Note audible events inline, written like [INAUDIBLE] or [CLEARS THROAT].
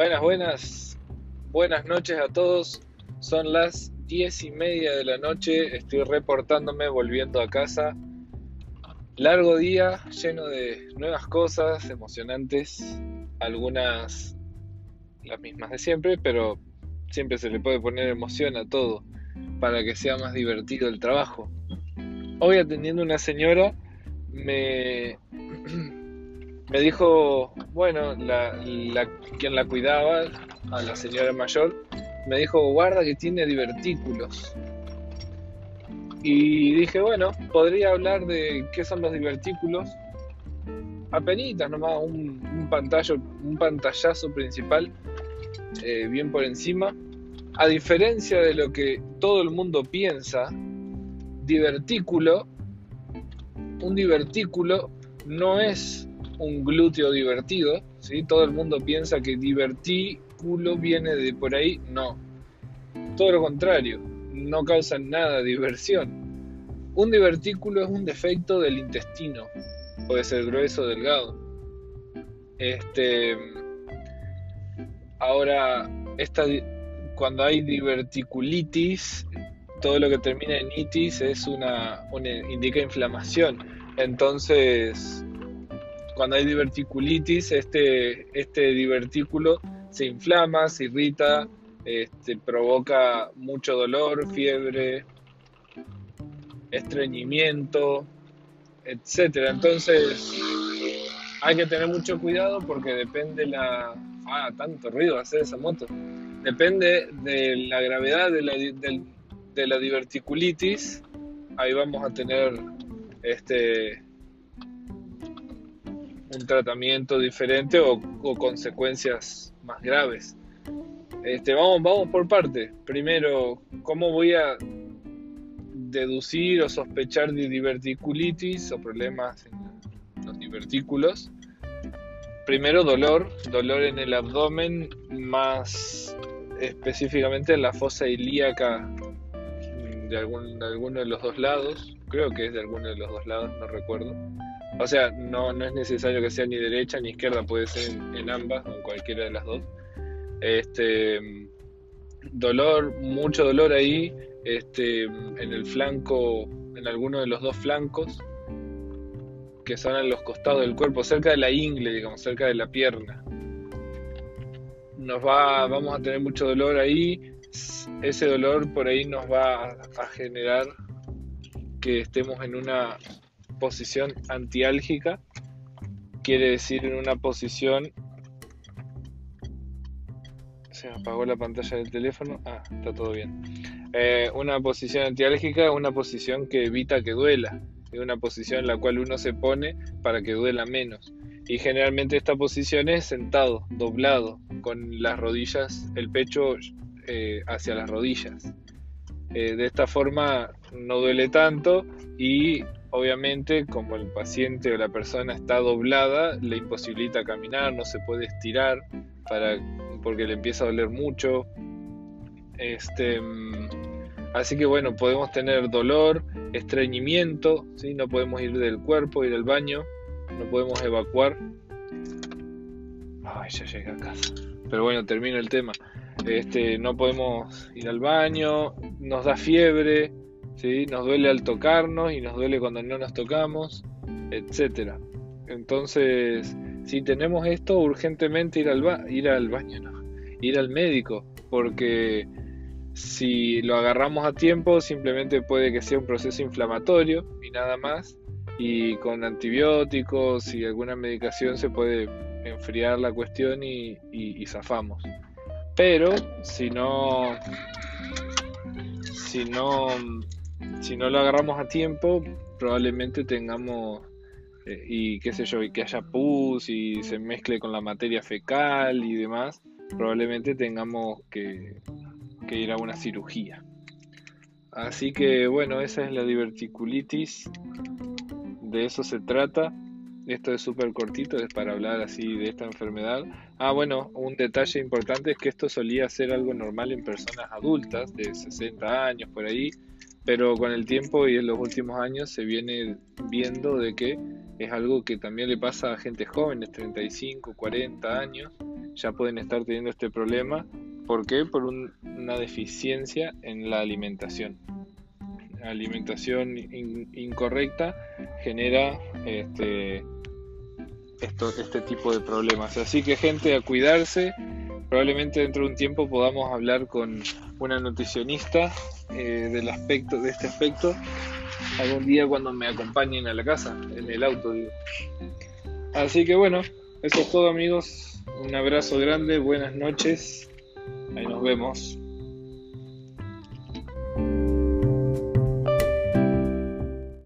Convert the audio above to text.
Buenas, buenas, buenas noches a todos. Son las diez y media de la noche. Estoy reportándome, volviendo a casa. Largo día, lleno de nuevas cosas, emocionantes. Algunas las mismas de siempre, pero siempre se le puede poner emoción a todo para que sea más divertido el trabajo. Hoy atendiendo una señora me, [CLEARS THROAT] me dijo, bueno, la, quien la cuidaba, a la señora mayor, me dijo, guarda que tiene divertículos. Y dije, bueno, podría hablar de qué son los divertículos. Apenitas nomás, un, un, un pantallazo principal, eh, bien por encima. A diferencia de lo que todo el mundo piensa, divertículo un divertículo no es un glúteo divertido, ¿sí? Todo el mundo piensa que divertículo viene de por ahí, no. Todo lo contrario, no causa nada diversión. Un divertículo es un defecto del intestino, puede ser grueso delgado. Este, ahora, esta, cuando hay diverticulitis, todo lo que termina en itis es una, indica inflamación. Entonces, cuando hay diverticulitis, este, este divertículo se inflama, se irrita, este, provoca mucho dolor, fiebre, estreñimiento, etcétera. Entonces, hay que tener mucho cuidado porque depende la. Ah, tanto ruido hacer esa moto. Depende de la gravedad de la, del, de la diverticulitis, ahí vamos a tener este un tratamiento diferente o, consecuencias más graves. Este, vamos, vamos por parte. Primero, ¿cómo voy a deducir o sospechar de diverticulitis o problemas en los divertículos? Primero, dolor, dolor en el abdomen, más específicamente en la fosa ilíaca de, algún, de alguno de los dos lados, creo que es de alguno de los dos lados, no recuerdo. O sea, no, no es necesario que sea ni derecha ni izquierda, puede ser en, ambas o en cualquiera de las dos. Este dolor, mucho dolor ahí, este, en el flanco, en alguno de los dos flancos, que son en los costados del cuerpo, cerca de la ingle, digamos, cerca de la pierna. Nos va, vamos a tener mucho dolor ahí, ese dolor por ahí nos va a generar que estemos en una posición antiálgica, quiere decir en una posición... Se apagó la pantalla del teléfono. Ah, está todo bien. Eh, una posición antiálgica es una posición que evita que duela. Es una posición en la cual uno se pone para que duela menos. Y generalmente esta posición es sentado, doblado, con las rodillas, el pecho eh, hacia las rodillas. Eh, de esta forma no duele tanto y obviamente como el paciente o la persona está doblada le imposibilita caminar, no se puede estirar para, porque le empieza a doler mucho. Este, mm, así que bueno, podemos tener dolor, estreñimiento, ¿sí? no podemos ir del cuerpo, ir al baño, no podemos evacuar. Ay, ya llegué a casa. Pero bueno, termino el tema este, no podemos ir al baño, nos da fiebre, ¿sí? nos duele al tocarnos y nos duele cuando no nos tocamos, etc. Entonces, si tenemos esto, urgentemente ir al, ir al baño, no, ir al médico, porque si lo agarramos a tiempo, simplemente puede que sea un proceso inflamatorio y nada más, y con antibióticos y alguna medicación se puede enfriar la cuestión y zafamos. Pero si no, si no, si no lo agarramos a tiempo, probablemente tengamos eh, y qué sé yo, y que haya pus y se mezcle con la materia fecal y demás, probablemente tengamos que, que ir a una cirugía. Así que bueno, esa es la diverticulitis, de eso se trata. Esto es súper cortito, es para hablar así de esta enfermedad. Ah, bueno, un detalle importante es que esto solía ser algo normal en personas adultas de 60 años por ahí, pero con el tiempo y en los últimos años se viene viendo de que es algo que también le pasa a gente joven, 35, 40 años, ya pueden estar teniendo este problema. ¿Por qué? Por una deficiencia en la alimentación. Alimentación incorrecta genera este, esto, este tipo de problemas. Así que gente, a cuidarse. Probablemente dentro de un tiempo podamos hablar con una nutricionista eh, del aspecto, de este aspecto algún día cuando me acompañen a la casa, en el auto. Así que bueno, eso es todo amigos. Un abrazo grande, buenas noches. Ahí nos vemos.